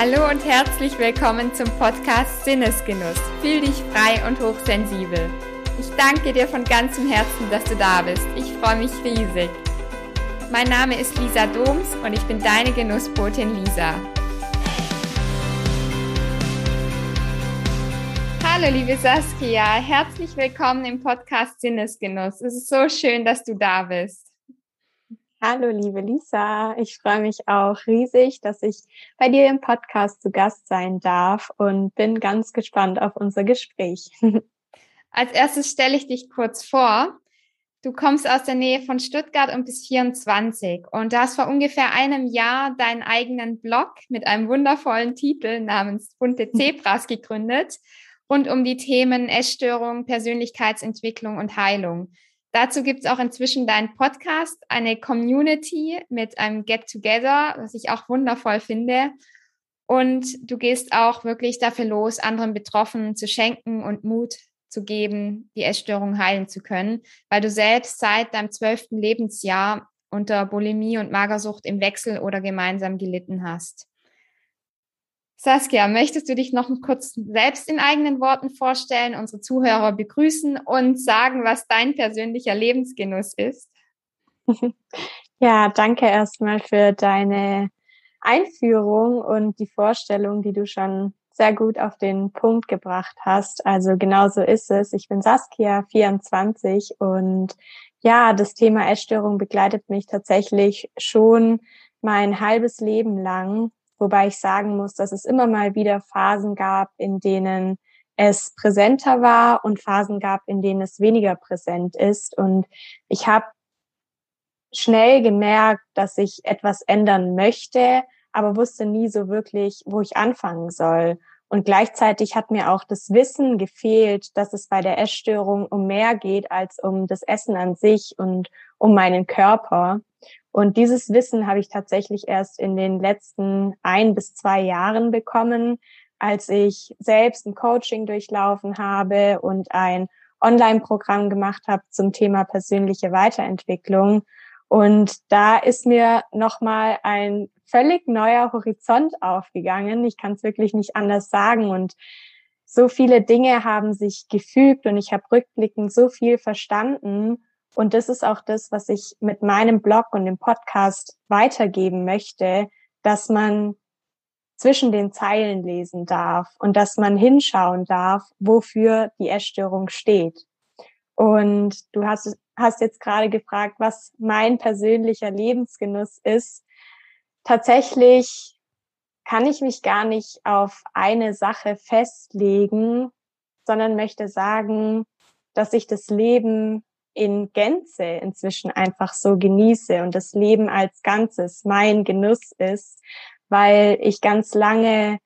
Hallo und herzlich willkommen zum Podcast Sinnesgenuss. Fühl dich frei und hochsensibel. Ich danke dir von ganzem Herzen, dass du da bist. Ich freue mich riesig. Mein Name ist Lisa Doms und ich bin deine Genussbotin Lisa. Hallo liebe Saskia, herzlich willkommen im Podcast Sinnesgenuss. Es ist so schön, dass du da bist. Hallo, liebe Lisa. Ich freue mich auch riesig, dass ich bei dir im Podcast zu Gast sein darf und bin ganz gespannt auf unser Gespräch. Als erstes stelle ich dich kurz vor. Du kommst aus der Nähe von Stuttgart und bist 24 und du hast vor ungefähr einem Jahr deinen eigenen Blog mit einem wundervollen Titel namens Bunte Zebras gegründet rund um die Themen Essstörung, Persönlichkeitsentwicklung und Heilung. Dazu gibt es auch inzwischen deinen Podcast, eine Community mit einem Get-Together, was ich auch wundervoll finde. Und du gehst auch wirklich dafür los, anderen Betroffenen zu schenken und Mut zu geben, die Essstörung heilen zu können, weil du selbst seit deinem zwölften Lebensjahr unter Bulimie und Magersucht im Wechsel oder gemeinsam gelitten hast. Saskia, möchtest du dich noch kurz selbst in eigenen Worten vorstellen, unsere Zuhörer begrüßen und sagen, was dein persönlicher Lebensgenuss ist? Ja, danke erstmal für deine Einführung und die Vorstellung, die du schon sehr gut auf den Punkt gebracht hast. Also genau so ist es. Ich bin Saskia, 24 und ja, das Thema Essstörung begleitet mich tatsächlich schon mein halbes Leben lang Wobei ich sagen muss, dass es immer mal wieder Phasen gab, in denen es präsenter war und Phasen gab, in denen es weniger präsent ist. Und ich habe schnell gemerkt, dass ich etwas ändern möchte, aber wusste nie so wirklich, wo ich anfangen soll. Und gleichzeitig hat mir auch das Wissen gefehlt, dass es bei der Essstörung um mehr geht als um das Essen an sich und um meinen Körper. Und dieses Wissen habe ich tatsächlich erst in den letzten ein bis zwei Jahren bekommen, als ich selbst ein Coaching durchlaufen habe und ein Online-Programm gemacht habe zum Thema persönliche Weiterentwicklung. Und da ist mir nochmal ein völlig neuer Horizont aufgegangen. Ich kann es wirklich nicht anders sagen. Und so viele Dinge haben sich gefügt und ich habe rückblickend so viel verstanden. Und das ist auch das, was ich mit meinem Blog und dem Podcast weitergeben möchte, dass man zwischen den Zeilen lesen darf und dass man hinschauen darf, wofür die Essstörung steht. Und du hast, hast jetzt gerade gefragt, was mein persönlicher Lebensgenuss ist. Tatsächlich kann ich mich gar nicht auf eine Sache festlegen, sondern möchte sagen, dass ich das Leben in Gänze inzwischen einfach so genieße und das Leben als Ganzes mein Genuss ist, weil ich ganz lange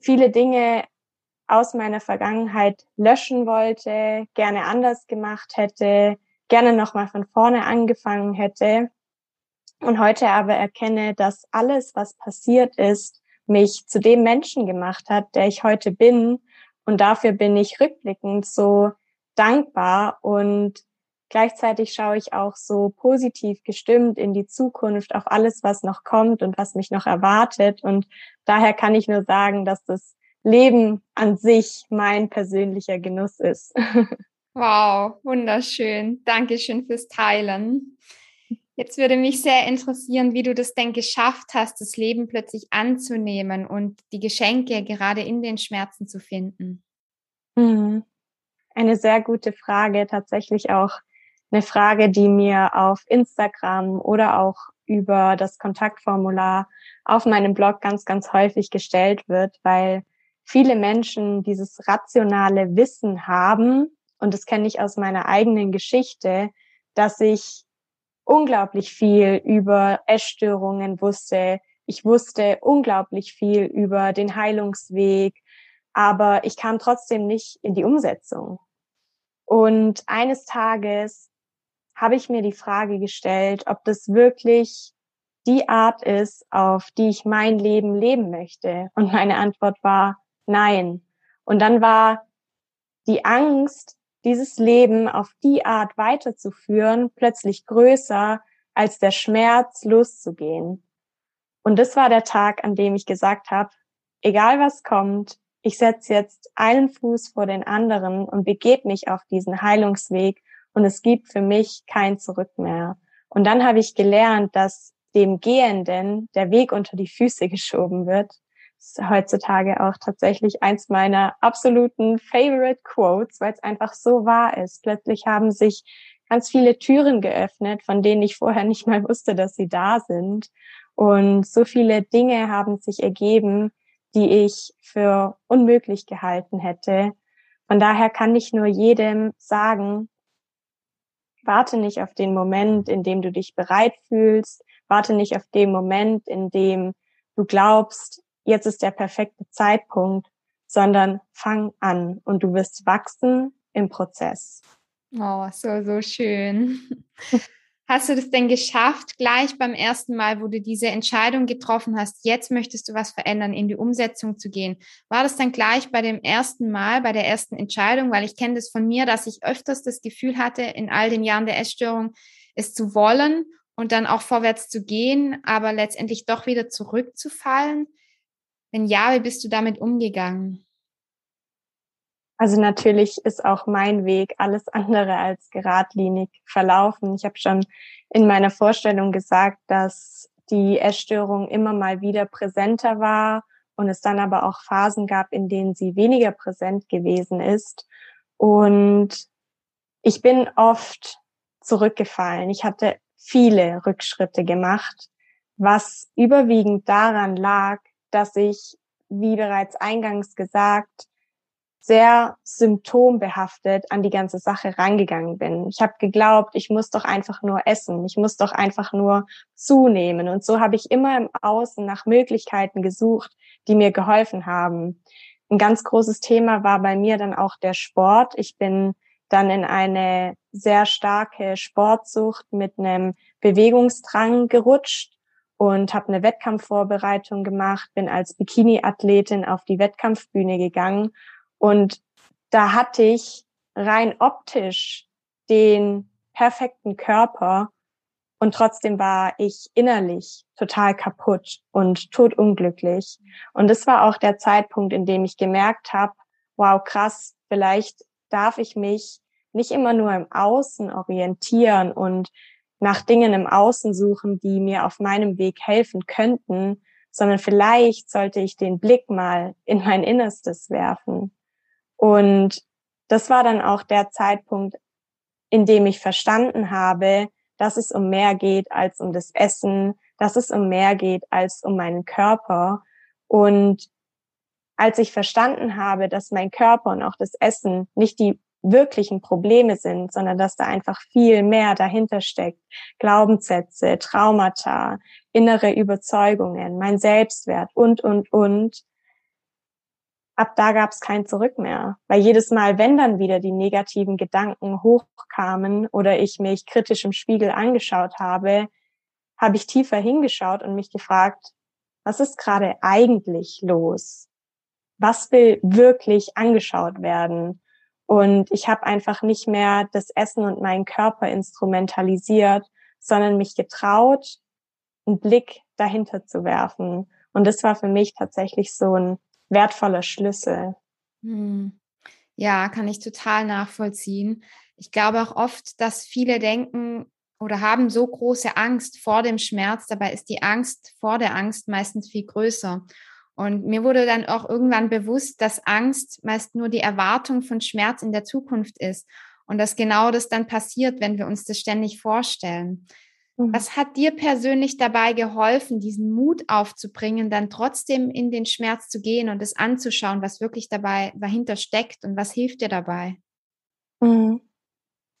viele Dinge aus meiner Vergangenheit löschen wollte, gerne anders gemacht hätte, gerne nochmal von vorne angefangen hätte und heute aber erkenne, dass alles, was passiert ist, mich zu dem Menschen gemacht hat, der ich heute bin. Und dafür bin ich rückblickend so dankbar und gleichzeitig schaue ich auch so positiv gestimmt in die Zukunft auf alles, was noch kommt und was mich noch erwartet. Und daher kann ich nur sagen, dass das Leben an sich mein persönlicher Genuss ist. Wow, wunderschön. Dankeschön fürs Teilen. Jetzt würde mich sehr interessieren, wie du das denn geschafft hast, das Leben plötzlich anzunehmen und die Geschenke gerade in den Schmerzen zu finden. Mhm eine sehr gute Frage, tatsächlich auch eine Frage, die mir auf Instagram oder auch über das Kontaktformular auf meinem Blog ganz, ganz häufig gestellt wird, weil viele Menschen dieses rationale Wissen haben, und das kenne ich aus meiner eigenen Geschichte, dass ich unglaublich viel über Essstörungen wusste. Ich wusste unglaublich viel über den Heilungsweg, aber ich kam trotzdem nicht in die Umsetzung. Und eines Tages habe ich mir die Frage gestellt, ob das wirklich die Art ist, auf die ich mein Leben leben möchte. Und meine Antwort war nein. Und dann war die Angst, dieses Leben auf die Art weiterzuführen, plötzlich größer als der Schmerz loszugehen. Und das war der Tag, an dem ich gesagt habe, egal was kommt, ich setze jetzt einen Fuß vor den anderen und begebe mich auf diesen Heilungsweg und es gibt für mich kein Zurück mehr. Und dann habe ich gelernt, dass dem Gehenden der Weg unter die Füße geschoben wird. Das ist heutzutage auch tatsächlich eins meiner absoluten Favorite Quotes, weil es einfach so wahr ist. Plötzlich haben sich ganz viele Türen geöffnet, von denen ich vorher nicht mal wusste, dass sie da sind. Und so viele Dinge haben sich ergeben, die ich für unmöglich gehalten hätte. Von daher kann ich nur jedem sagen, warte nicht auf den Moment, in dem du dich bereit fühlst, warte nicht auf den Moment, in dem du glaubst, jetzt ist der perfekte Zeitpunkt, sondern fang an und du wirst wachsen im Prozess. Oh, so, so schön. Hast du das denn geschafft, gleich beim ersten Mal, wo du diese Entscheidung getroffen hast, jetzt möchtest du was verändern, in die Umsetzung zu gehen? War das dann gleich bei dem ersten Mal, bei der ersten Entscheidung? Weil ich kenne das von mir, dass ich öfters das Gefühl hatte, in all den Jahren der Essstörung es zu wollen und dann auch vorwärts zu gehen, aber letztendlich doch wieder zurückzufallen. Wenn ja, wie bist du damit umgegangen? Also natürlich ist auch mein Weg alles andere als geradlinig verlaufen. Ich habe schon in meiner Vorstellung gesagt, dass die Essstörung immer mal wieder präsenter war und es dann aber auch Phasen gab, in denen sie weniger präsent gewesen ist. Und ich bin oft zurückgefallen. Ich hatte viele Rückschritte gemacht, was überwiegend daran lag, dass ich, wie bereits eingangs gesagt, sehr symptombehaftet an die ganze Sache rangegangen bin. Ich habe geglaubt, ich muss doch einfach nur essen, ich muss doch einfach nur zunehmen. Und so habe ich immer im Außen nach Möglichkeiten gesucht, die mir geholfen haben. Ein ganz großes Thema war bei mir dann auch der Sport. Ich bin dann in eine sehr starke Sportsucht mit einem Bewegungsdrang gerutscht und habe eine Wettkampfvorbereitung gemacht, bin als Bikini-Athletin auf die Wettkampfbühne gegangen und da hatte ich rein optisch den perfekten Körper und trotzdem war ich innerlich total kaputt und todunglücklich. Und das war auch der Zeitpunkt, in dem ich gemerkt habe, wow, krass, vielleicht darf ich mich nicht immer nur im Außen orientieren und nach Dingen im Außen suchen, die mir auf meinem Weg helfen könnten, sondern vielleicht sollte ich den Blick mal in mein Innerstes werfen. Und das war dann auch der Zeitpunkt, in dem ich verstanden habe, dass es um mehr geht als um das Essen, dass es um mehr geht als um meinen Körper. Und als ich verstanden habe, dass mein Körper und auch das Essen nicht die wirklichen Probleme sind, sondern dass da einfach viel mehr dahinter steckt. Glaubenssätze, Traumata, innere Überzeugungen, mein Selbstwert und, und, und, ab da gab es kein Zurück mehr. Weil jedes Mal, wenn dann wieder die negativen Gedanken hochkamen oder ich mich kritisch im Spiegel angeschaut habe, habe ich tiefer hingeschaut und mich gefragt, was ist gerade eigentlich los? Was will wirklich angeschaut werden? Und ich habe einfach nicht mehr das Essen und meinen Körper instrumentalisiert, sondern mich getraut, einen Blick dahinter zu werfen. Und das war für mich tatsächlich so ein wertvoller Schlüssel. Hm. Ja, kann ich total nachvollziehen. Ich glaube auch oft, dass viele denken oder haben so große Angst vor dem Schmerz. Dabei ist die Angst vor der Angst meistens viel größer. Und mir wurde dann auch irgendwann bewusst, dass Angst meist nur die Erwartung von Schmerz in der Zukunft ist. Und dass genau das dann passiert, wenn wir uns das ständig vorstellen. Mhm. Was hat dir persönlich dabei geholfen, diesen Mut aufzubringen, dann trotzdem in den Schmerz zu gehen und es anzuschauen, was wirklich dabei dahinter steckt und was hilft dir dabei? Mhm.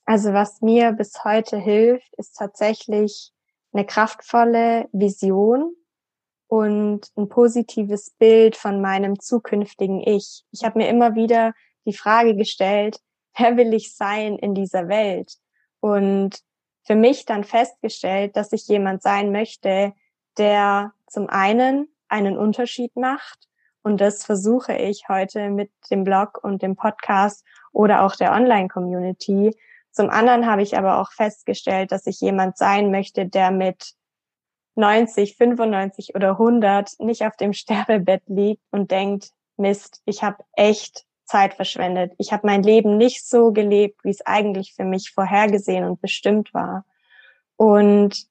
Also was mir bis heute hilft, ist tatsächlich eine kraftvolle Vision und ein positives Bild von meinem zukünftigen Ich. Ich habe mir immer wieder die Frage gestellt, wer will ich sein in dieser Welt? Und für mich dann festgestellt, dass ich jemand sein möchte, der zum einen einen Unterschied macht. Und das versuche ich heute mit dem Blog und dem Podcast oder auch der Online-Community. Zum anderen habe ich aber auch festgestellt, dass ich jemand sein möchte, der mit 90, 95 oder 100 nicht auf dem Sterbebett liegt und denkt, Mist, ich habe echt Zeit verschwendet. Ich habe mein Leben nicht so gelebt, wie es eigentlich für mich vorhergesehen und bestimmt war. Und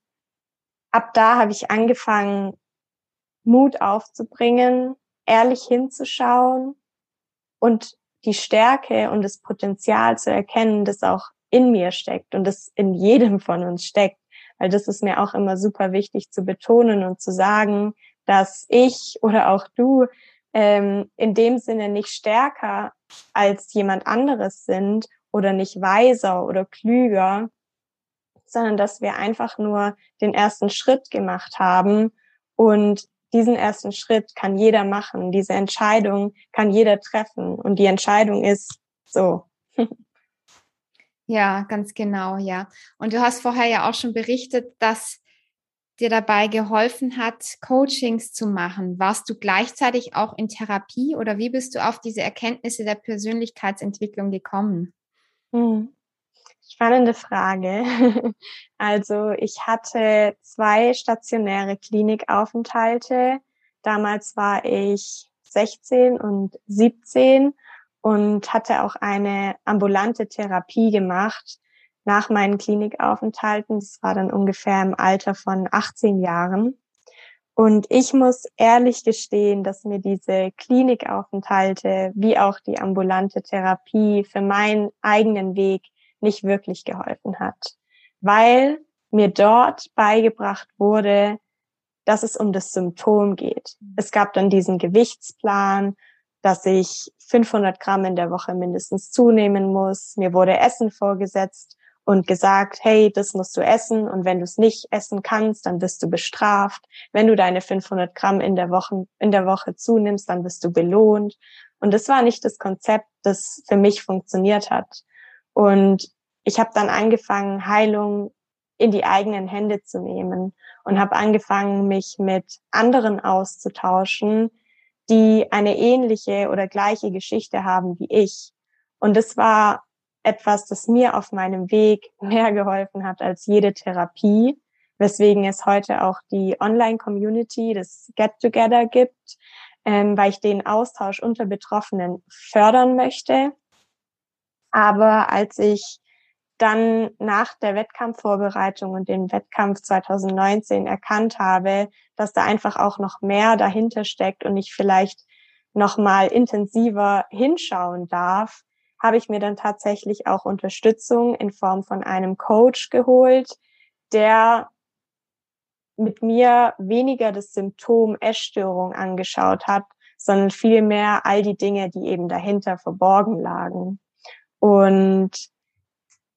ab da habe ich angefangen, Mut aufzubringen, ehrlich hinzuschauen und die Stärke und das Potenzial zu erkennen, das auch in mir steckt und das in jedem von uns steckt. Weil das ist mir auch immer super wichtig zu betonen und zu sagen, dass ich oder auch du ähm, in dem Sinne nicht stärker als jemand anderes sind oder nicht weiser oder klüger, sondern dass wir einfach nur den ersten Schritt gemacht haben und diesen ersten Schritt kann jeder machen. Diese Entscheidung kann jeder treffen und die Entscheidung ist so. Ja, ganz genau, ja. Und du hast vorher ja auch schon berichtet, dass dir dabei geholfen hat, Coachings zu machen? Warst du gleichzeitig auch in Therapie oder wie bist du auf diese Erkenntnisse der Persönlichkeitsentwicklung gekommen? Hm. Spannende Frage. Also ich hatte zwei stationäre Klinikaufenthalte. Damals war ich 16 und 17 und hatte auch eine ambulante Therapie gemacht nach meinen Klinikaufenthalten. Das war dann ungefähr im Alter von 18 Jahren. Und ich muss ehrlich gestehen, dass mir diese Klinikaufenthalte wie auch die ambulante Therapie für meinen eigenen Weg nicht wirklich geholfen hat, weil mir dort beigebracht wurde, dass es um das Symptom geht. Es gab dann diesen Gewichtsplan, dass ich 500 Gramm in der Woche mindestens zunehmen muss. Mir wurde Essen vorgesetzt und gesagt, hey, das musst du essen und wenn du es nicht essen kannst, dann wirst du bestraft. Wenn du deine 500 Gramm in der Woche, in der Woche zunimmst, dann wirst du belohnt. Und das war nicht das Konzept, das für mich funktioniert hat. Und ich habe dann angefangen, Heilung in die eigenen Hände zu nehmen und habe angefangen, mich mit anderen auszutauschen, die eine ähnliche oder gleiche Geschichte haben wie ich. Und das war etwas, das mir auf meinem Weg mehr geholfen hat als jede Therapie, weswegen es heute auch die Online-Community, das Get-Together gibt, ähm, weil ich den Austausch unter Betroffenen fördern möchte. Aber als ich dann nach der Wettkampfvorbereitung und dem Wettkampf 2019 erkannt habe, dass da einfach auch noch mehr dahinter steckt und ich vielleicht noch mal intensiver hinschauen darf, habe ich mir dann tatsächlich auch Unterstützung in Form von einem Coach geholt, der mit mir weniger das Symptom Essstörung angeschaut hat, sondern vielmehr all die Dinge, die eben dahinter verborgen lagen. Und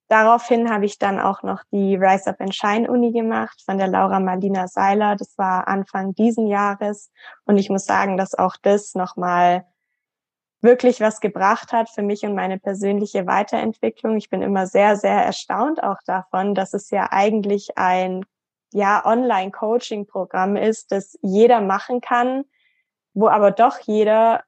daraufhin habe ich dann auch noch die Rise Up and Shine Uni gemacht von der Laura Marlina Seiler. Das war Anfang diesen Jahres. Und ich muss sagen, dass auch das nochmal wirklich was gebracht hat für mich und meine persönliche Weiterentwicklung. Ich bin immer sehr, sehr erstaunt auch davon, dass es ja eigentlich ein ja, Online-Coaching-Programm ist, das jeder machen kann, wo aber doch jeder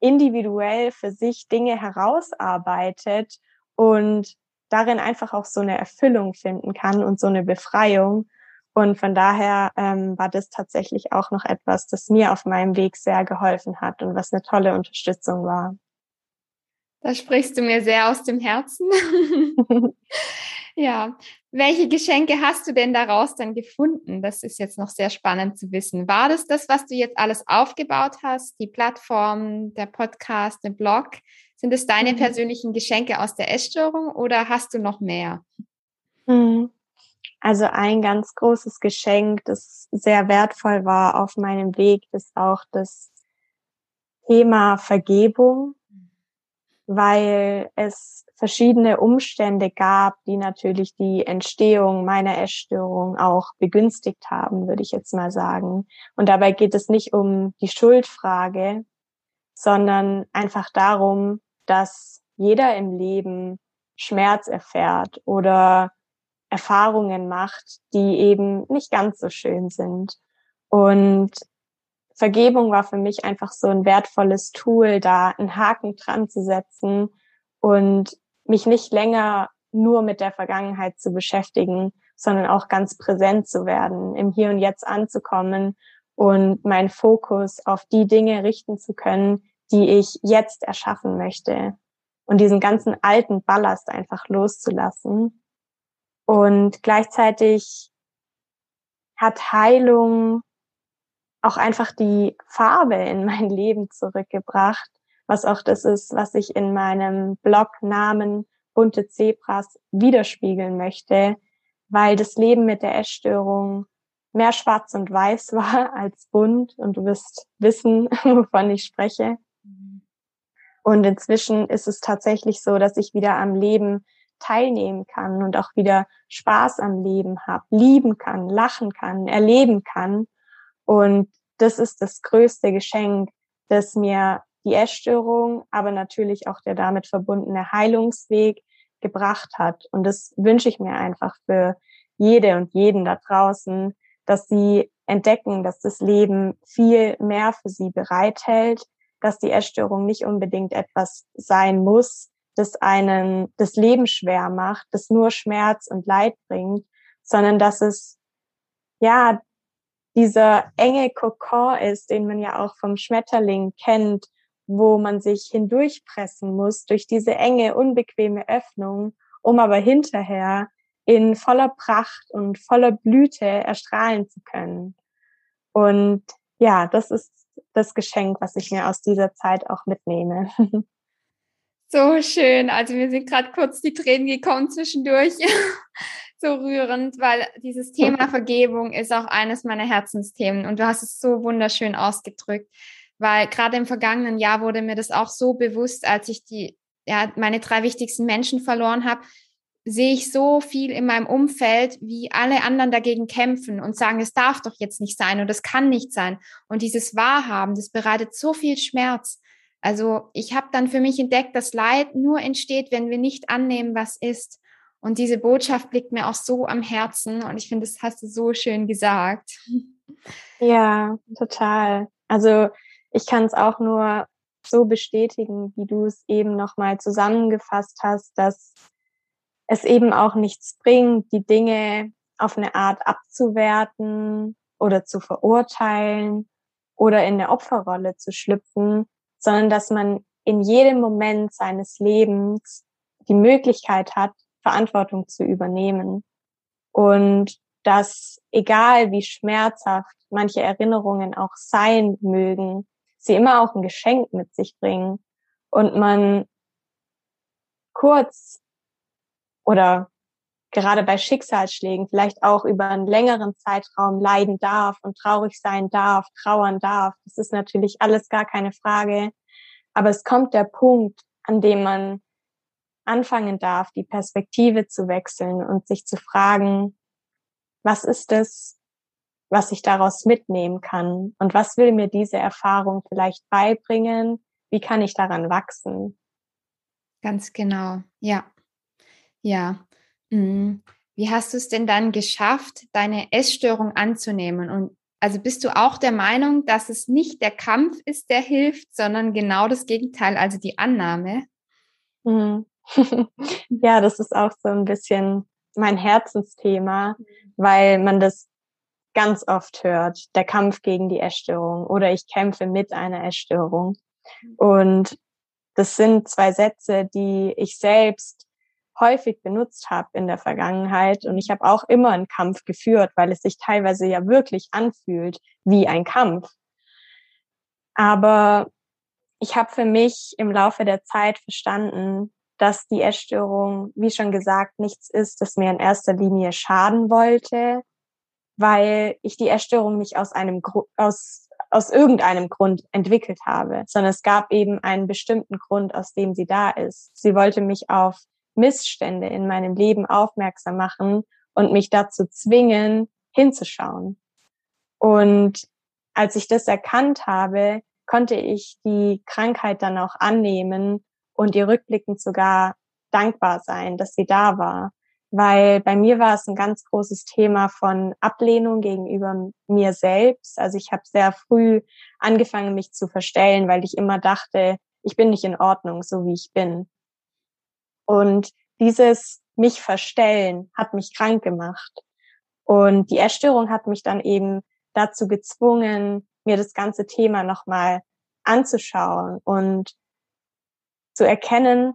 individuell für sich Dinge herausarbeitet und darin einfach auch so eine Erfüllung finden kann und so eine Befreiung. Und von daher ähm, war das tatsächlich auch noch etwas, das mir auf meinem Weg sehr geholfen hat und was eine tolle Unterstützung war. Da sprichst du mir sehr aus dem Herzen. ja, welche Geschenke hast du denn daraus dann gefunden? Das ist jetzt noch sehr spannend zu wissen. War das das, was du jetzt alles aufgebaut hast? Die Plattform, der Podcast, der Blog? Sind es deine mhm. persönlichen Geschenke aus der Essstörung oder hast du noch mehr? Mhm. Also ein ganz großes Geschenk, das sehr wertvoll war auf meinem Weg, ist auch das Thema Vergebung, weil es verschiedene Umstände gab, die natürlich die Entstehung meiner Essstörung auch begünstigt haben, würde ich jetzt mal sagen. Und dabei geht es nicht um die Schuldfrage, sondern einfach darum, dass jeder im Leben Schmerz erfährt oder Erfahrungen macht, die eben nicht ganz so schön sind. Und Vergebung war für mich einfach so ein wertvolles Tool, da einen Haken dran zu setzen und mich nicht länger nur mit der Vergangenheit zu beschäftigen, sondern auch ganz präsent zu werden, im Hier und Jetzt anzukommen und meinen Fokus auf die Dinge richten zu können, die ich jetzt erschaffen möchte und diesen ganzen alten Ballast einfach loszulassen. Und gleichzeitig hat Heilung auch einfach die Farbe in mein Leben zurückgebracht, was auch das ist, was ich in meinem Blognamen bunte Zebras widerspiegeln möchte, weil das Leben mit der Essstörung mehr schwarz und weiß war als bunt und du wirst wissen, wovon ich spreche. Und inzwischen ist es tatsächlich so, dass ich wieder am Leben teilnehmen kann und auch wieder Spaß am Leben habe, lieben kann, lachen kann, erleben kann. Und das ist das größte Geschenk, das mir die Essstörung, aber natürlich auch der damit verbundene Heilungsweg gebracht hat. Und das wünsche ich mir einfach für jede und jeden da draußen, dass sie entdecken, dass das Leben viel mehr für sie bereithält, dass die Essstörung nicht unbedingt etwas sein muss, das einen das Leben schwer macht, das nur Schmerz und Leid bringt, sondern dass es ja dieser enge Kokon ist, den man ja auch vom Schmetterling kennt, wo man sich hindurchpressen muss durch diese enge, unbequeme Öffnung, um aber hinterher in voller Pracht und voller Blüte erstrahlen zu können. Und ja, das ist das Geschenk, was ich mir aus dieser Zeit auch mitnehme. So schön. Also mir sind gerade kurz die Tränen gekommen zwischendurch. so rührend, weil dieses Thema Vergebung ist auch eines meiner Herzensthemen und du hast es so wunderschön ausgedrückt, weil gerade im vergangenen Jahr wurde mir das auch so bewusst, als ich die ja meine drei wichtigsten Menschen verloren habe, sehe ich so viel in meinem Umfeld, wie alle anderen dagegen kämpfen und sagen, es darf doch jetzt nicht sein und es kann nicht sein. Und dieses Wahrhaben, das bereitet so viel Schmerz. Also ich habe dann für mich entdeckt, dass Leid nur entsteht, wenn wir nicht annehmen, was ist. Und diese Botschaft liegt mir auch so am Herzen und ich finde, das hast du so schön gesagt. Ja, total. Also ich kann es auch nur so bestätigen, wie du es eben nochmal zusammengefasst hast, dass es eben auch nichts bringt, die Dinge auf eine Art abzuwerten oder zu verurteilen oder in eine Opferrolle zu schlüpfen, sondern dass man in jedem Moment seines Lebens die Möglichkeit hat, Verantwortung zu übernehmen. Und dass egal wie schmerzhaft manche Erinnerungen auch sein mögen, sie immer auch ein Geschenk mit sich bringen und man kurz oder gerade bei Schicksalsschlägen vielleicht auch über einen längeren Zeitraum leiden darf und traurig sein darf, trauern darf. Das ist natürlich alles gar keine Frage. Aber es kommt der Punkt, an dem man anfangen darf, die Perspektive zu wechseln und sich zu fragen, was ist es, was ich daraus mitnehmen kann? Und was will mir diese Erfahrung vielleicht beibringen? Wie kann ich daran wachsen? Ganz genau, ja. Ja. Mhm. Wie hast du es denn dann geschafft, deine Essstörung anzunehmen? Und also bist du auch der Meinung, dass es nicht der Kampf ist, der hilft, sondern genau das Gegenteil, also die Annahme? Mhm. ja, das ist auch so ein bisschen mein Herzensthema, weil man das ganz oft hört, der Kampf gegen die Essstörung oder ich kämpfe mit einer Essstörung. Und das sind zwei Sätze, die ich selbst häufig benutzt habe in der Vergangenheit. Und ich habe auch immer einen Kampf geführt, weil es sich teilweise ja wirklich anfühlt wie ein Kampf. Aber ich habe für mich im Laufe der Zeit verstanden, dass die Essstörung, wie schon gesagt, nichts ist, das mir in erster Linie schaden wollte, weil ich die Essstörung nicht aus einem aus aus irgendeinem Grund entwickelt habe, sondern es gab eben einen bestimmten Grund, aus dem sie da ist. Sie wollte mich auf Missstände in meinem Leben aufmerksam machen und mich dazu zwingen, hinzuschauen. Und als ich das erkannt habe, konnte ich die Krankheit dann auch annehmen und ihr rückblickend sogar dankbar sein, dass sie da war. Weil bei mir war es ein ganz großes Thema von Ablehnung gegenüber mir selbst. Also ich habe sehr früh angefangen, mich zu verstellen, weil ich immer dachte, ich bin nicht in Ordnung, so wie ich bin. Und dieses mich verstellen hat mich krank gemacht. Und die Essstörung hat mich dann eben dazu gezwungen, mir das ganze Thema nochmal anzuschauen und zu erkennen,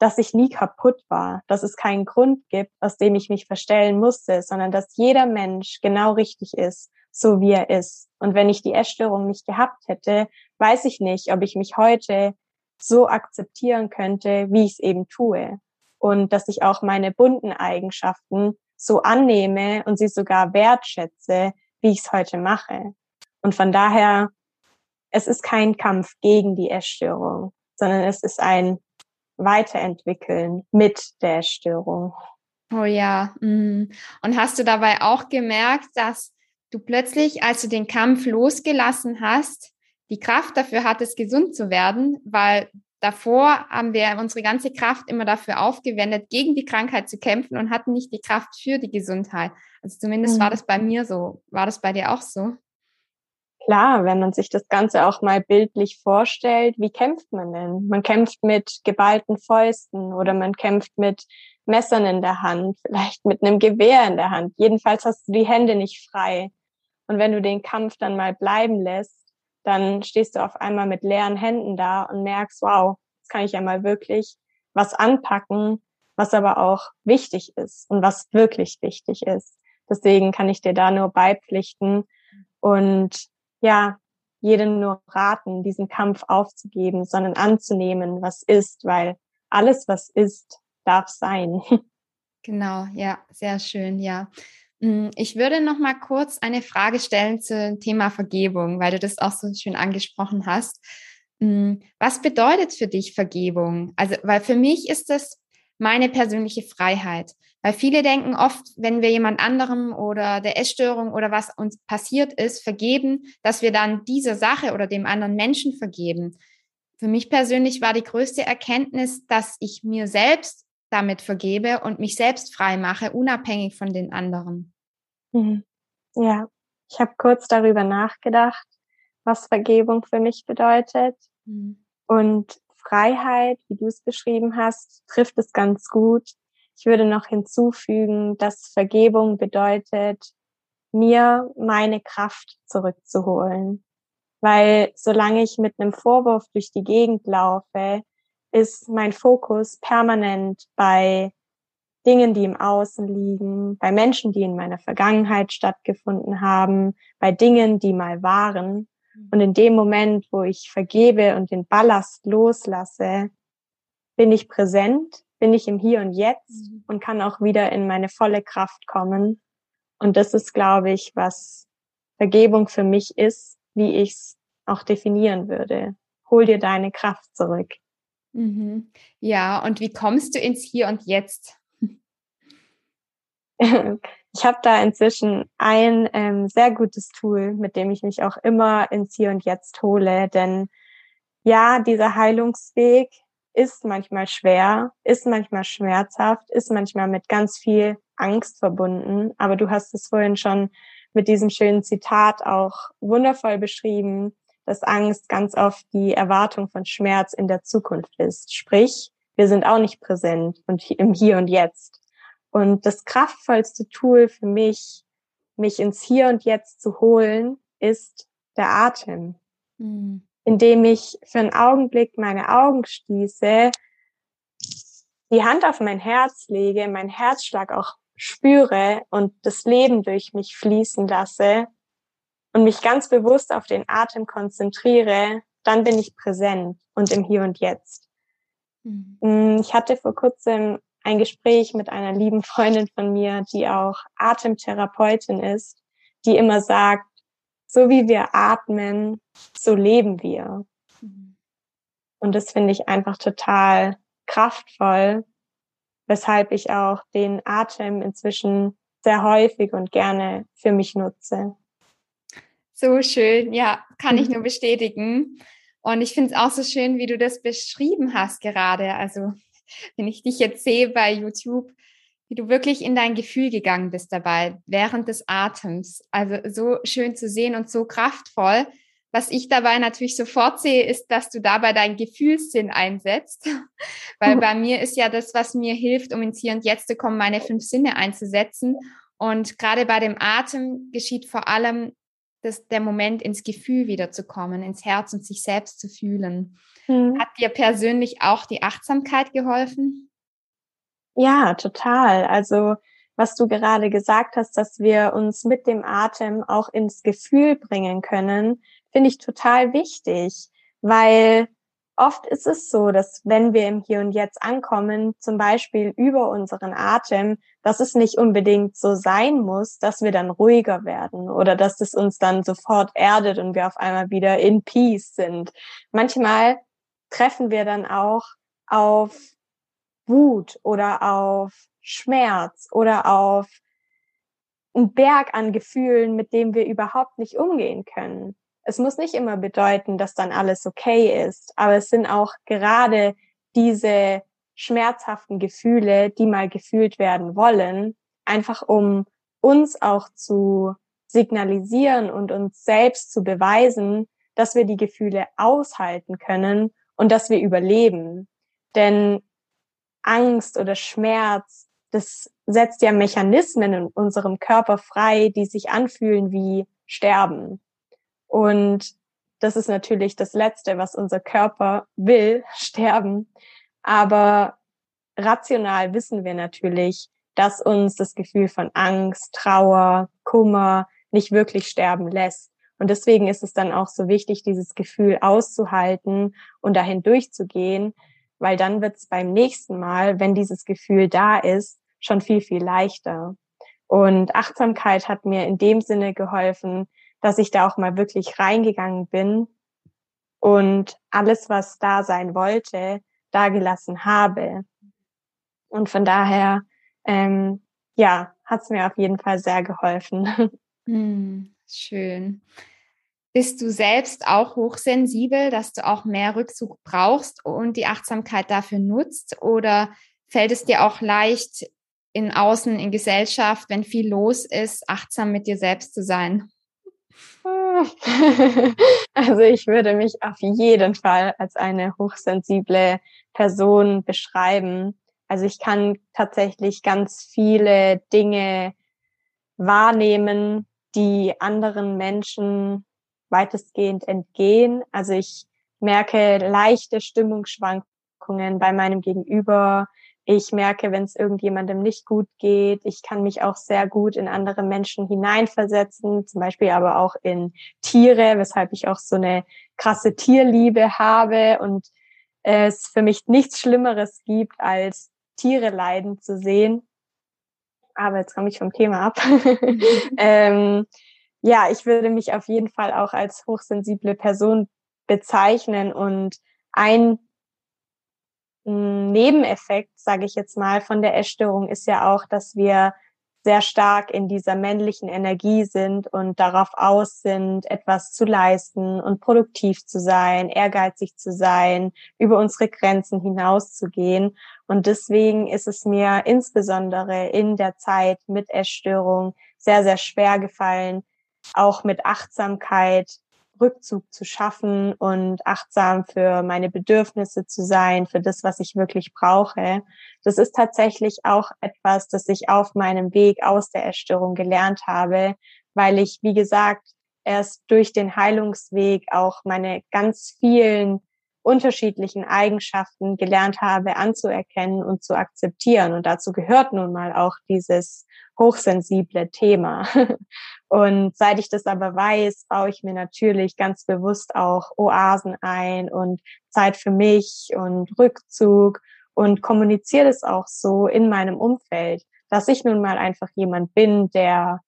dass ich nie kaputt war, dass es keinen Grund gibt, aus dem ich mich verstellen musste, sondern dass jeder Mensch genau richtig ist, so wie er ist. Und wenn ich die Essstörung nicht gehabt hätte, weiß ich nicht, ob ich mich heute so akzeptieren könnte, wie ich es eben tue. Und dass ich auch meine bunten Eigenschaften so annehme und sie sogar wertschätze, wie ich es heute mache. Und von daher, es ist kein Kampf gegen die Essstörung, sondern es ist ein Weiterentwickeln mit der Essstörung. Oh ja. Mhm. Und hast du dabei auch gemerkt, dass du plötzlich, als du den Kampf losgelassen hast, die Kraft dafür hattest, gesund zu werden, weil davor haben wir unsere ganze Kraft immer dafür aufgewendet, gegen die Krankheit zu kämpfen und hatten nicht die Kraft für die Gesundheit. Also zumindest mhm. war das bei mir so. War das bei dir auch so? Klar, wenn man sich das Ganze auch mal bildlich vorstellt, wie kämpft man denn? Man kämpft mit geballten Fäusten oder man kämpft mit Messern in der Hand, vielleicht mit einem Gewehr in der Hand. Jedenfalls hast du die Hände nicht frei. Und wenn du den Kampf dann mal bleiben lässt, dann stehst du auf einmal mit leeren Händen da und merkst, wow, jetzt kann ich ja mal wirklich was anpacken, was aber auch wichtig ist und was wirklich wichtig ist. Deswegen kann ich dir da nur beipflichten und ja, jedem nur raten, diesen Kampf aufzugeben, sondern anzunehmen, was ist, weil alles, was ist, darf sein. Genau, ja, sehr schön, ja. Mm, ich würde noch mal kurz eine Frage stellen zum Thema Vergebung, weil du das auch so schön angesprochen hast. Mm, was bedeutet für dich Vergebung? Also, weil für mich ist das meine persönliche Freiheit. Weil viele denken oft, wenn wir jemand anderem oder der Essstörung oder was uns passiert ist, vergeben, dass wir dann dieser Sache oder dem anderen Menschen vergeben. Für mich persönlich war die größte Erkenntnis, dass ich mir selbst damit vergebe und mich selbst frei mache, unabhängig von den anderen. Mhm. Ja, ich habe kurz darüber nachgedacht, was Vergebung für mich bedeutet. Mhm. Und Freiheit, wie du es beschrieben hast, trifft es ganz gut. Ich würde noch hinzufügen, dass Vergebung bedeutet, mir meine Kraft zurückzuholen. Weil solange ich mit einem Vorwurf durch die Gegend laufe, ist mein Fokus permanent bei Dingen, die im Außen liegen, bei Menschen, die in meiner Vergangenheit stattgefunden haben, bei Dingen, die mal waren. Und in dem Moment, wo ich vergebe und den Ballast loslasse, bin ich präsent, bin ich im Hier und Jetzt mhm. und kann auch wieder in meine volle Kraft kommen. Und das ist, glaube ich, was Vergebung für mich ist, wie ich es auch definieren würde. Hol dir deine Kraft zurück. Mhm. Ja, und wie kommst du ins Hier und Jetzt? Ich habe da inzwischen ein ähm, sehr gutes Tool, mit dem ich mich auch immer ins Hier und Jetzt hole. Denn ja, dieser Heilungsweg ist manchmal schwer, ist manchmal schmerzhaft, ist manchmal mit ganz viel Angst verbunden. Aber du hast es vorhin schon mit diesem schönen Zitat auch wundervoll beschrieben, dass Angst ganz oft die Erwartung von Schmerz in der Zukunft ist. Sprich, wir sind auch nicht präsent und im Hier und Jetzt. Und das kraftvollste Tool für mich, mich ins Hier und Jetzt zu holen, ist der Atem. Mhm. Indem ich für einen Augenblick meine Augen schließe, die Hand auf mein Herz lege, mein Herzschlag auch spüre und das Leben durch mich fließen lasse und mich ganz bewusst auf den Atem konzentriere, dann bin ich präsent und im Hier und Jetzt. Mhm. Ich hatte vor kurzem ein Gespräch mit einer lieben Freundin von mir, die auch Atemtherapeutin ist, die immer sagt, so wie wir atmen, so leben wir. Mhm. Und das finde ich einfach total kraftvoll, weshalb ich auch den Atem inzwischen sehr häufig und gerne für mich nutze. So schön, ja, kann ich nur bestätigen. Und ich finde es auch so schön, wie du das beschrieben hast gerade. Also wenn ich dich jetzt sehe bei YouTube, wie du wirklich in dein Gefühl gegangen bist dabei, während des Atems. Also so schön zu sehen und so kraftvoll. Was ich dabei natürlich sofort sehe, ist, dass du dabei deinen Gefühlssinn einsetzt. Weil bei mir ist ja das, was mir hilft, um ins Hier und Jetzt zu kommen, meine fünf Sinne einzusetzen. Und gerade bei dem Atem geschieht vor allem das, der Moment, ins Gefühl wiederzukommen, ins Herz und sich selbst zu fühlen. Mhm. Hat dir persönlich auch die Achtsamkeit geholfen? Ja, total. Also was du gerade gesagt hast, dass wir uns mit dem Atem auch ins Gefühl bringen können, finde ich total wichtig, weil oft ist es so, dass wenn wir im Hier und Jetzt ankommen, zum Beispiel über unseren Atem, dass es nicht unbedingt so sein muss, dass wir dann ruhiger werden oder dass es uns dann sofort erdet und wir auf einmal wieder in Peace sind. Manchmal treffen wir dann auch auf Wut oder auf Schmerz oder auf einen Berg an Gefühlen, mit dem wir überhaupt nicht umgehen können. Es muss nicht immer bedeuten, dass dann alles okay ist, aber es sind auch gerade diese schmerzhaften Gefühle, die mal gefühlt werden wollen, einfach um uns auch zu signalisieren und uns selbst zu beweisen, dass wir die Gefühle aushalten können und dass wir überleben. Denn Angst oder Schmerz, das setzt ja Mechanismen in unserem Körper frei, die sich anfühlen wie Sterben. Und das ist natürlich das Letzte, was unser Körper will, sterben. Aber rational wissen wir natürlich, dass uns das Gefühl von Angst, Trauer, Kummer nicht wirklich sterben lässt. Und deswegen ist es dann auch so wichtig, dieses Gefühl auszuhalten und dahin durchzugehen, weil dann wird es beim nächsten Mal, wenn dieses Gefühl da ist, schon viel, viel leichter. Und Achtsamkeit hat mir in dem Sinne geholfen, dass ich da auch mal wirklich reingegangen bin und alles, was da sein wollte, da gelassen habe. Und von daher, ähm, ja, hat es mir auf jeden Fall sehr geholfen. Hm, schön. Bist du selbst auch hochsensibel, dass du auch mehr Rückzug brauchst und die Achtsamkeit dafür nutzt? Oder fällt es dir auch leicht, in Außen, in Gesellschaft, wenn viel los ist, achtsam mit dir selbst zu sein? Also ich würde mich auf jeden Fall als eine hochsensible Person beschreiben. Also ich kann tatsächlich ganz viele Dinge wahrnehmen, die anderen Menschen weitestgehend entgehen. Also ich merke leichte Stimmungsschwankungen bei meinem Gegenüber. Ich merke, wenn es irgendjemandem nicht gut geht. Ich kann mich auch sehr gut in andere Menschen hineinversetzen, zum Beispiel aber auch in Tiere, weshalb ich auch so eine krasse Tierliebe habe und es für mich nichts Schlimmeres gibt, als Tiere leiden zu sehen. Aber jetzt komme ich vom Thema ab. ähm, ja, ich würde mich auf jeden Fall auch als hochsensible Person bezeichnen und ein Nebeneffekt, sage ich jetzt mal, von der Essstörung ist ja auch, dass wir sehr stark in dieser männlichen Energie sind und darauf aus sind, etwas zu leisten und produktiv zu sein, ehrgeizig zu sein, über unsere Grenzen hinauszugehen. Und deswegen ist es mir insbesondere in der Zeit mit Essstörung sehr, sehr schwer gefallen, auch mit Achtsamkeit Rückzug zu schaffen und achtsam für meine Bedürfnisse zu sein, für das, was ich wirklich brauche. Das ist tatsächlich auch etwas, das ich auf meinem Weg aus der Erstörung gelernt habe, weil ich, wie gesagt, erst durch den Heilungsweg auch meine ganz vielen unterschiedlichen Eigenschaften gelernt habe anzuerkennen und zu akzeptieren. Und dazu gehört nun mal auch dieses hochsensible Thema. Und seit ich das aber weiß, baue ich mir natürlich ganz bewusst auch Oasen ein und Zeit für mich und Rückzug und kommuniziere das auch so in meinem Umfeld, dass ich nun mal einfach jemand bin, der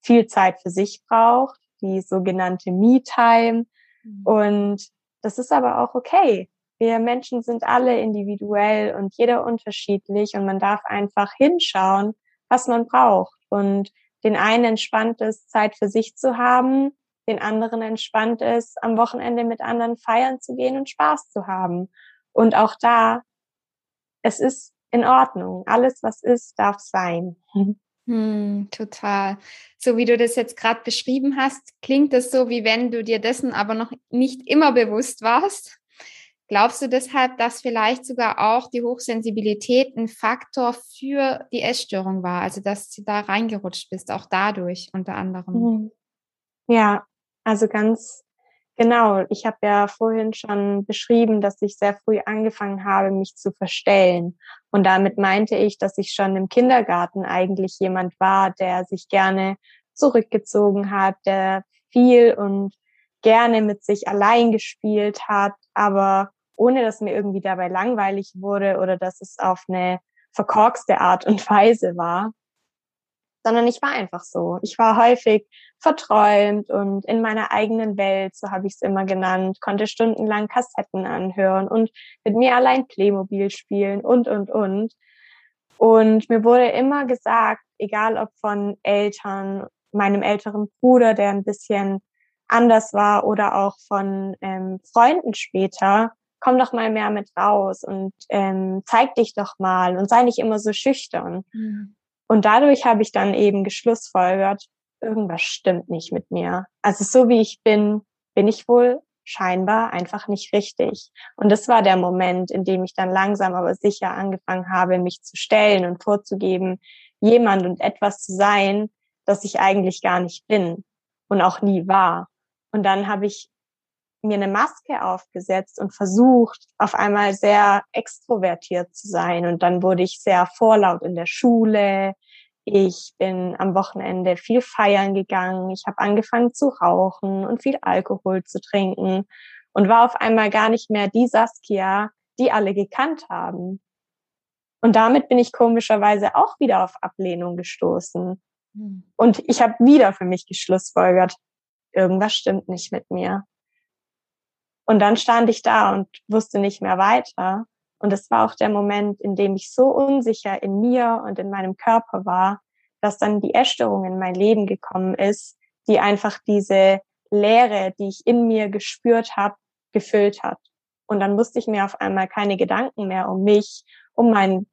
viel Zeit für sich braucht, die sogenannte Me-Time. Mhm. Und das ist aber auch okay. Wir Menschen sind alle individuell und jeder unterschiedlich und man darf einfach hinschauen, was man braucht. Und den einen entspannt ist, Zeit für sich zu haben, den anderen entspannt ist, am Wochenende mit anderen feiern zu gehen und Spaß zu haben. Und auch da, es ist in Ordnung. Alles, was ist, darf sein. Hm, total. So wie du das jetzt gerade beschrieben hast, klingt das so, wie wenn du dir dessen aber noch nicht immer bewusst warst. Glaubst du deshalb, dass vielleicht sogar auch die Hochsensibilität ein Faktor für die Essstörung war? Also, dass du da reingerutscht bist, auch dadurch unter anderem? Mhm. Ja, also ganz genau. Ich habe ja vorhin schon beschrieben, dass ich sehr früh angefangen habe, mich zu verstellen. Und damit meinte ich, dass ich schon im Kindergarten eigentlich jemand war, der sich gerne zurückgezogen hat, der viel und gerne mit sich allein gespielt hat, aber ohne dass mir irgendwie dabei langweilig wurde oder dass es auf eine verkorkste Art und Weise war, sondern ich war einfach so. Ich war häufig verträumt und in meiner eigenen Welt, so habe ich es immer genannt, konnte stundenlang Kassetten anhören und mit mir allein Playmobil spielen und, und, und. Und mir wurde immer gesagt, egal ob von Eltern, meinem älteren Bruder, der ein bisschen anders war, oder auch von ähm, Freunden später, komm doch mal mehr mit raus und ähm, zeig dich doch mal und sei nicht immer so schüchtern. Mhm. Und dadurch habe ich dann eben geschlussfolgert, irgendwas stimmt nicht mit mir. Also so wie ich bin, bin ich wohl scheinbar einfach nicht richtig. Und das war der Moment, in dem ich dann langsam aber sicher angefangen habe, mich zu stellen und vorzugeben, jemand und etwas zu sein, das ich eigentlich gar nicht bin und auch nie war. Und dann habe ich mir eine Maske aufgesetzt und versucht, auf einmal sehr extrovertiert zu sein. Und dann wurde ich sehr vorlaut in der Schule. Ich bin am Wochenende viel feiern gegangen. Ich habe angefangen zu rauchen und viel Alkohol zu trinken und war auf einmal gar nicht mehr die Saskia, die alle gekannt haben. Und damit bin ich komischerweise auch wieder auf Ablehnung gestoßen. Hm. Und ich habe wieder für mich geschlussfolgert, irgendwas stimmt nicht mit mir. Und dann stand ich da und wusste nicht mehr weiter. Und es war auch der Moment, in dem ich so unsicher in mir und in meinem Körper war, dass dann die Essstörung in mein Leben gekommen ist, die einfach diese Leere, die ich in mir gespürt habe, gefüllt hat. Und dann musste ich mir auf einmal keine Gedanken mehr um mich, um mein,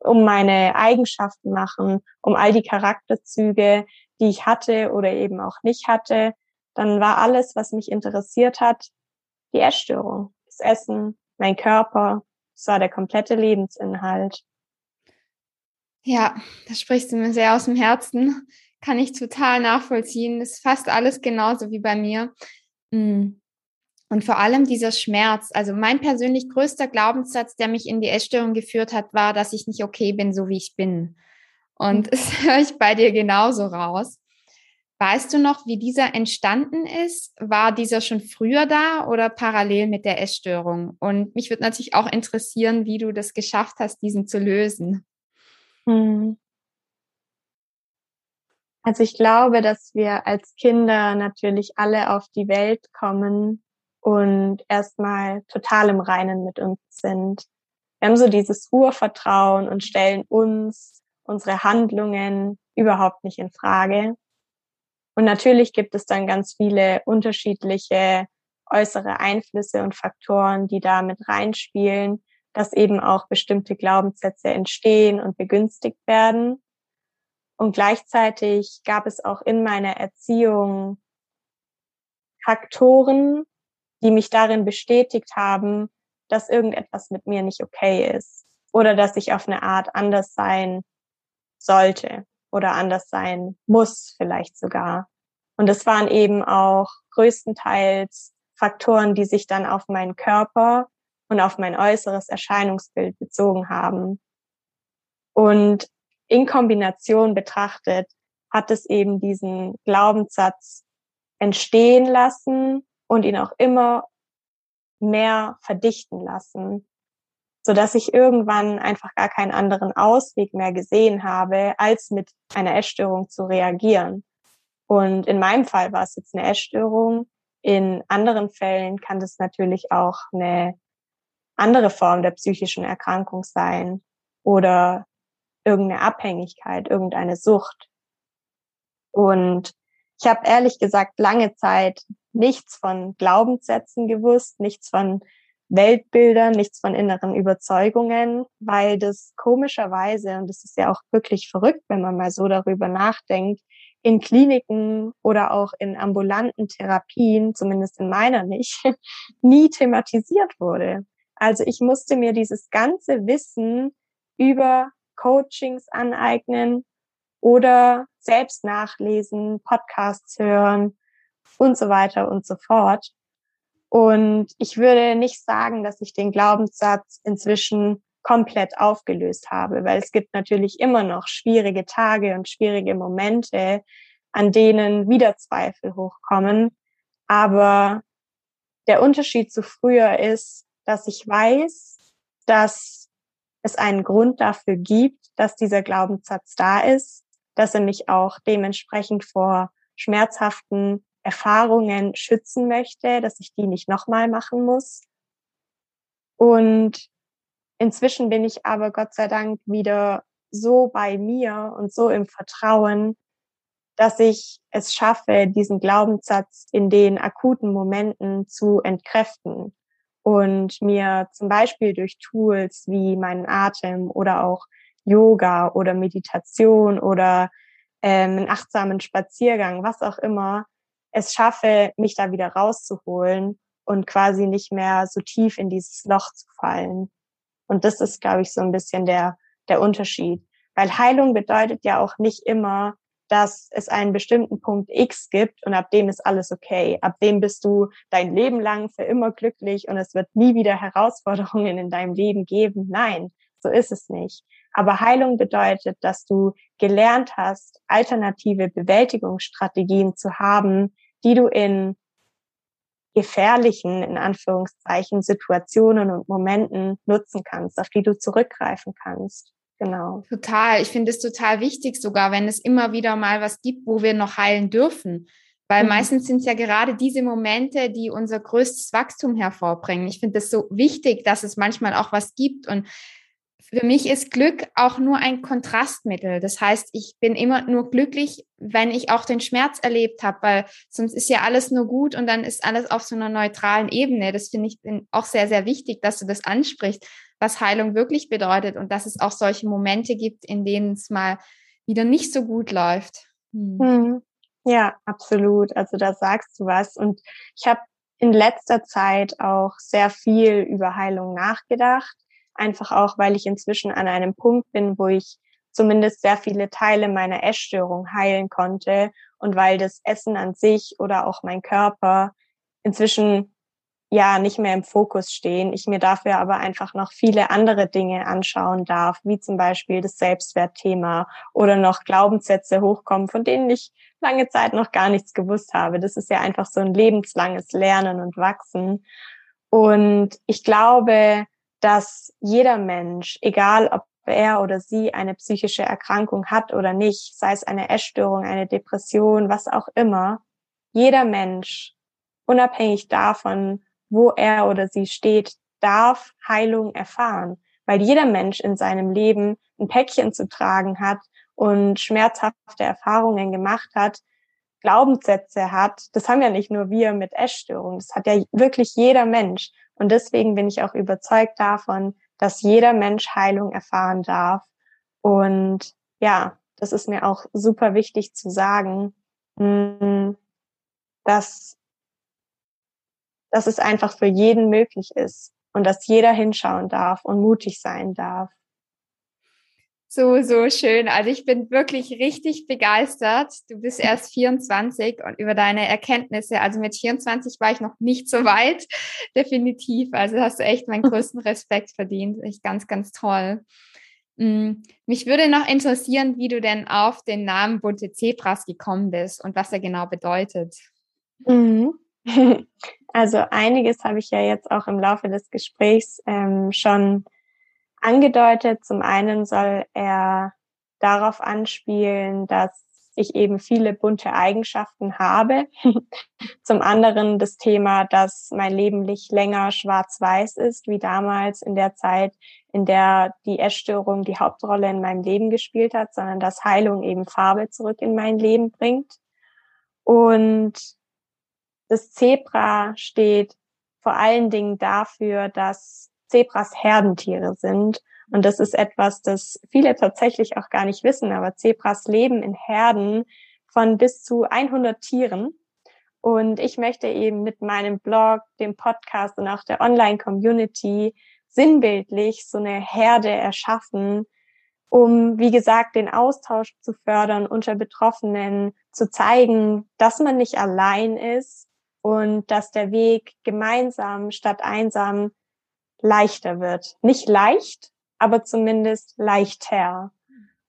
um meine Eigenschaften machen, um all die Charakterzüge, die ich hatte oder eben auch nicht hatte. Dann war alles, was mich interessiert hat, die Essstörung, das Essen, mein Körper, das war der komplette Lebensinhalt. Ja, das sprichst du mir sehr aus dem Herzen. Kann ich total nachvollziehen. Das ist fast alles genauso wie bei mir. Hm. Und vor allem dieser Schmerz. Also mein persönlich größter Glaubenssatz, der mich in die Essstörung geführt hat, war, dass ich nicht okay bin, so wie ich bin. Und das höre ich bei dir genauso raus. Weißt du noch, wie dieser entstanden ist? War dieser schon früher da oder parallel mit der Essstörung? Und mich würde natürlich auch interessieren, wie du das geschafft hast, diesen zu lösen. Hm. Also ich glaube, dass wir als Kinder natürlich alle auf die Welt kommen und erstmal total im Reinen mit uns sind. Wir haben so dieses Urvertrauen und stellen uns, unsere Handlungen überhaupt nicht in Frage. Und natürlich gibt es dann ganz viele unterschiedliche äußere Einflüsse und Faktoren, die da mit reinspielen, dass eben auch bestimmte Glaubenssätze entstehen und begünstigt werden. Und gleichzeitig gab es auch in meiner Erziehung Faktoren, die mich darin bestätigt haben, dass irgendetwas mit mir nicht okay ist oder dass ich auf eine Art anders sein sollte oder anders sein muss vielleicht sogar. Und es waren eben auch größtenteils Faktoren, die sich dann auf meinen Körper und auf mein äußeres Erscheinungsbild bezogen haben. Und in Kombination betrachtet hat es eben diesen Glaubenssatz entstehen lassen und ihn auch immer mehr verdichten lassen, so dass ich irgendwann einfach gar keinen anderen Ausweg mehr gesehen habe, als mit einer Essstörung zu reagieren. Und in meinem Fall war es jetzt eine Essstörung. In anderen Fällen kann das natürlich auch eine andere Form der psychischen Erkrankung sein oder irgendeine Abhängigkeit, irgendeine Sucht. Und ich habe ehrlich gesagt lange Zeit nichts von Glaubenssätzen gewusst, nichts von Weltbildern, nichts von inneren Überzeugungen, weil das komischerweise, und das ist ja auch wirklich verrückt, wenn man mal so darüber nachdenkt, in Kliniken oder auch in ambulanten Therapien, zumindest in meiner nicht, nie thematisiert wurde. Also ich musste mir dieses ganze Wissen über Coachings aneignen oder selbst nachlesen, Podcasts hören und so weiter und so fort. Und ich würde nicht sagen, dass ich den Glaubenssatz inzwischen komplett aufgelöst habe, weil es gibt natürlich immer noch schwierige Tage und schwierige Momente, an denen wieder Zweifel hochkommen. Aber der Unterschied zu früher ist, dass ich weiß, dass es einen Grund dafür gibt, dass dieser Glaubenssatz da ist, dass er mich auch dementsprechend vor schmerzhaften Erfahrungen schützen möchte, dass ich die nicht nochmal machen muss. Und inzwischen bin ich aber Gott sei Dank wieder so bei mir und so im Vertrauen, dass ich es schaffe, diesen Glaubenssatz in den akuten Momenten zu entkräften und mir zum Beispiel durch Tools wie meinen Atem oder auch Yoga oder Meditation oder ähm, einen achtsamen Spaziergang, was auch immer, es schaffe, mich da wieder rauszuholen und quasi nicht mehr so tief in dieses Loch zu fallen. Und das ist, glaube ich, so ein bisschen der, der Unterschied. Weil Heilung bedeutet ja auch nicht immer, dass es einen bestimmten Punkt X gibt und ab dem ist alles okay. Ab dem bist du dein Leben lang für immer glücklich und es wird nie wieder Herausforderungen in deinem Leben geben. Nein, so ist es nicht. Aber Heilung bedeutet, dass du gelernt hast, alternative Bewältigungsstrategien zu haben, die du in gefährlichen, in Anführungszeichen, Situationen und Momenten nutzen kannst, auf die du zurückgreifen kannst. Genau. Total. Ich finde es total wichtig, sogar wenn es immer wieder mal was gibt, wo wir noch heilen dürfen. Weil mhm. meistens sind es ja gerade diese Momente, die unser größtes Wachstum hervorbringen. Ich finde es so wichtig, dass es manchmal auch was gibt. Und für mich ist Glück auch nur ein Kontrastmittel. Das heißt, ich bin immer nur glücklich, wenn ich auch den Schmerz erlebt habe, weil sonst ist ja alles nur gut und dann ist alles auf so einer neutralen Ebene. Das finde ich auch sehr, sehr wichtig, dass du das ansprichst, was Heilung wirklich bedeutet und dass es auch solche Momente gibt, in denen es mal wieder nicht so gut läuft. Hm. hm. Ja, absolut. Also da sagst du was. Und ich habe in letzter Zeit auch sehr viel über Heilung nachgedacht. Einfach auch, weil ich inzwischen an einem Punkt bin, wo ich zumindest sehr viele Teile meiner Essstörung heilen konnte und weil das Essen an sich oder auch mein Körper inzwischen ja nicht mehr im Fokus stehen. Ich mir dafür aber einfach noch viele andere Dinge anschauen darf, wie zum Beispiel das Selbstwertthema oder noch Glaubenssätze hochkommen, von denen ich lange Zeit noch gar nichts gewusst habe. Das ist ja einfach so ein lebenslanges Lernen und Wachsen. Und ich glaube, dass jeder Mensch, egal ob er oder sie eine psychische Erkrankung hat oder nicht, sei es eine Essstörung, eine Depression, was auch immer, jeder Mensch, unabhängig davon, wo er oder sie steht, darf Heilung erfahren, weil jeder Mensch in seinem Leben ein Päckchen zu tragen hat und schmerzhafte Erfahrungen gemacht hat, Glaubenssätze hat. Das haben ja nicht nur wir mit Essstörungen, das hat ja wirklich jeder Mensch. Und deswegen bin ich auch überzeugt davon, dass jeder Mensch Heilung erfahren darf. Und ja, das ist mir auch super wichtig zu sagen, hm, dass dass es einfach für jeden möglich ist und dass jeder hinschauen darf und mutig sein darf. So, so schön. Also ich bin wirklich richtig begeistert. Du bist erst 24 und über deine Erkenntnisse. Also mit 24 war ich noch nicht so weit, definitiv. Also hast du echt meinen größten Respekt verdient. Echt ganz, ganz toll. Mm, mich würde noch interessieren, wie du denn auf den Namen Bunte Zebras gekommen bist und was er genau bedeutet. Mhm. Also einiges habe ich ja jetzt auch im Laufe des Gesprächs ähm, schon angedeutet. Zum einen soll er darauf anspielen, dass ich eben viele bunte Eigenschaften habe. Zum anderen das Thema, dass mein Leben nicht länger schwarz-weiß ist, wie damals in der Zeit, in der die Essstörung die Hauptrolle in meinem Leben gespielt hat, sondern dass Heilung eben Farbe zurück in mein Leben bringt. Und das Zebra steht vor allen Dingen dafür, dass Zebras Herdentiere sind. Und das ist etwas, das viele tatsächlich auch gar nicht wissen. Aber Zebras leben in Herden von bis zu 100 Tieren. Und ich möchte eben mit meinem Blog, dem Podcast und auch der Online-Community sinnbildlich so eine Herde erschaffen, um, wie gesagt, den Austausch zu fördern unter Betroffenen, zu zeigen, dass man nicht allein ist und dass der Weg gemeinsam statt einsam leichter wird. Nicht leicht, aber zumindest leichter.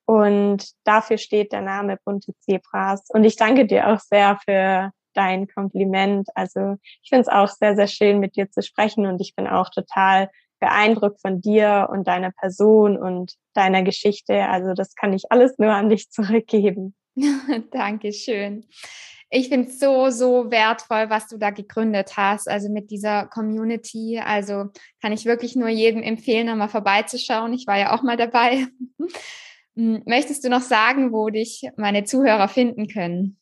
Und dafür steht der Name Bunte Zebras. Und ich danke dir auch sehr für dein Kompliment. Also ich finde es auch sehr, sehr schön, mit dir zu sprechen und ich bin auch total beeindruckt von dir und deiner Person und deiner Geschichte. Also das kann ich alles nur an dich zurückgeben. Dankeschön. Ich finde es so, so wertvoll, was du da gegründet hast, also mit dieser Community. Also kann ich wirklich nur jedem empfehlen, da mal vorbeizuschauen. Ich war ja auch mal dabei. Hm, möchtest du noch sagen, wo dich meine Zuhörer finden können?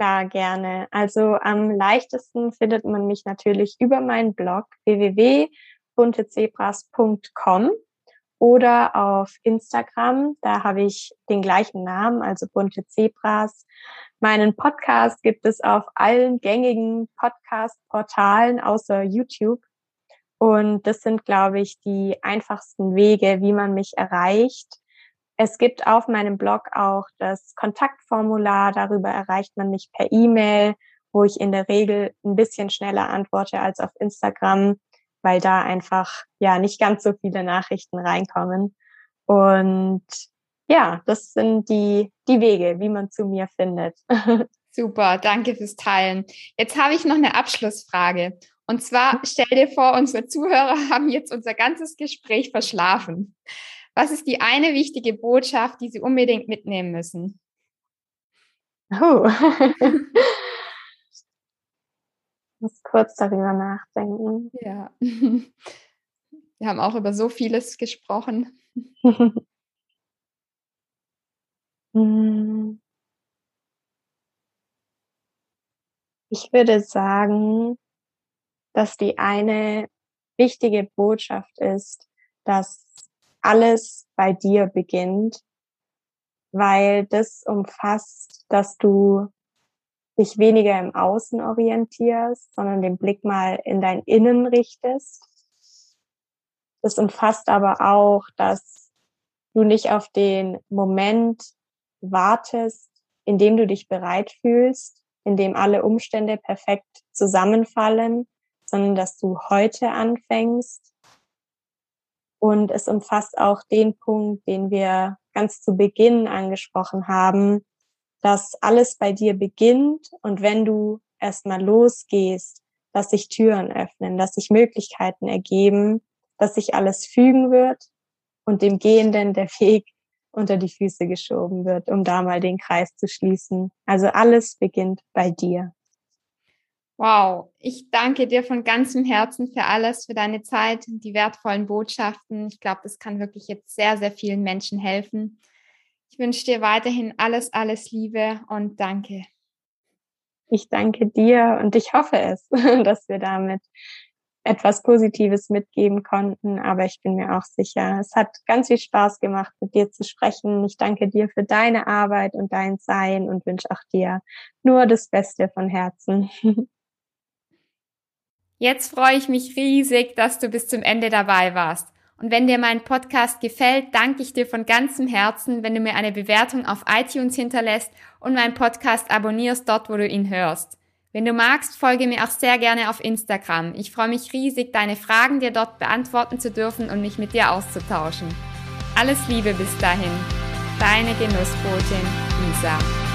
Ja, gerne. Also am leichtesten findet man mich natürlich über meinen Blog www.buntezebras.com oder auf Instagram. Da habe ich den gleichen Namen, also bunte Zebras. Meinen Podcast gibt es auf allen gängigen Podcast-Portalen außer YouTube. Und das sind, glaube ich, die einfachsten Wege, wie man mich erreicht. Es gibt auf meinem Blog auch das Kontaktformular. Darüber erreicht man mich per E-Mail, wo ich in der Regel ein bisschen schneller antworte als auf Instagram, weil da einfach ja nicht ganz so viele Nachrichten reinkommen. Und ja, das sind die, die Wege, wie man zu mir findet. Super, danke fürs Teilen. Jetzt habe ich noch eine Abschlussfrage. Und zwar stell dir vor, unsere Zuhörer haben jetzt unser ganzes Gespräch verschlafen. Was ist die eine wichtige Botschaft, die Sie unbedingt mitnehmen müssen? Oh. kurz darüber nachdenken. Ja. Wir haben auch über so vieles gesprochen. Ich würde sagen, dass die eine wichtige Botschaft ist, dass alles bei dir beginnt, weil das umfasst, dass du dich weniger im Außen orientierst, sondern den Blick mal in dein Innen richtest. Das umfasst aber auch, dass du nicht auf den Moment wartest, in dem du dich bereit fühlst, in dem alle Umstände perfekt zusammenfallen, sondern dass du heute anfängst und es umfasst auch den Punkt, den wir ganz zu Beginn angesprochen haben, dass alles bei dir beginnt und wenn du erstmal losgehst, dass sich Türen öffnen, dass sich Möglichkeiten ergeben, dass sich alles fügen wird und dem Gehenden der Weg unter die Füße geschoben wird, um da mal den Kreis zu schließen. Also alles beginnt bei dir. Wow, ich danke dir von ganzem Herzen für alles, für deine Zeit, die wertvollen Botschaften. Ich glaube, das kann wirklich jetzt sehr, sehr vielen Menschen helfen. Ich wünsche dir weiterhin alles, alles Liebe und danke. Ich danke dir und ich hoffe es, dass wir damit etwas Positives mitgeben konnten. Aber ich bin mir auch sicher, es hat ganz viel Spaß gemacht, mit dir zu sprechen. Ich danke dir für deine Arbeit und dein Sein und wünsche auch dir nur das Beste von Herzen. Jetzt freue ich mich riesig, dass du bis zum Ende dabei warst. Und wenn dir mein Podcast gefällt, danke ich dir von ganzem Herzen, wenn du mir eine Bewertung auf iTunes hinterlässt und meinen Podcast abonnierst dort, wo du ihn hörst. Wenn du magst, folge mir auch sehr gerne auf Instagram. Ich freue mich riesig, deine Fragen dir dort beantworten zu dürfen und mich mit dir auszutauschen. Alles Liebe bis dahin. Deine Genussbotin Lisa.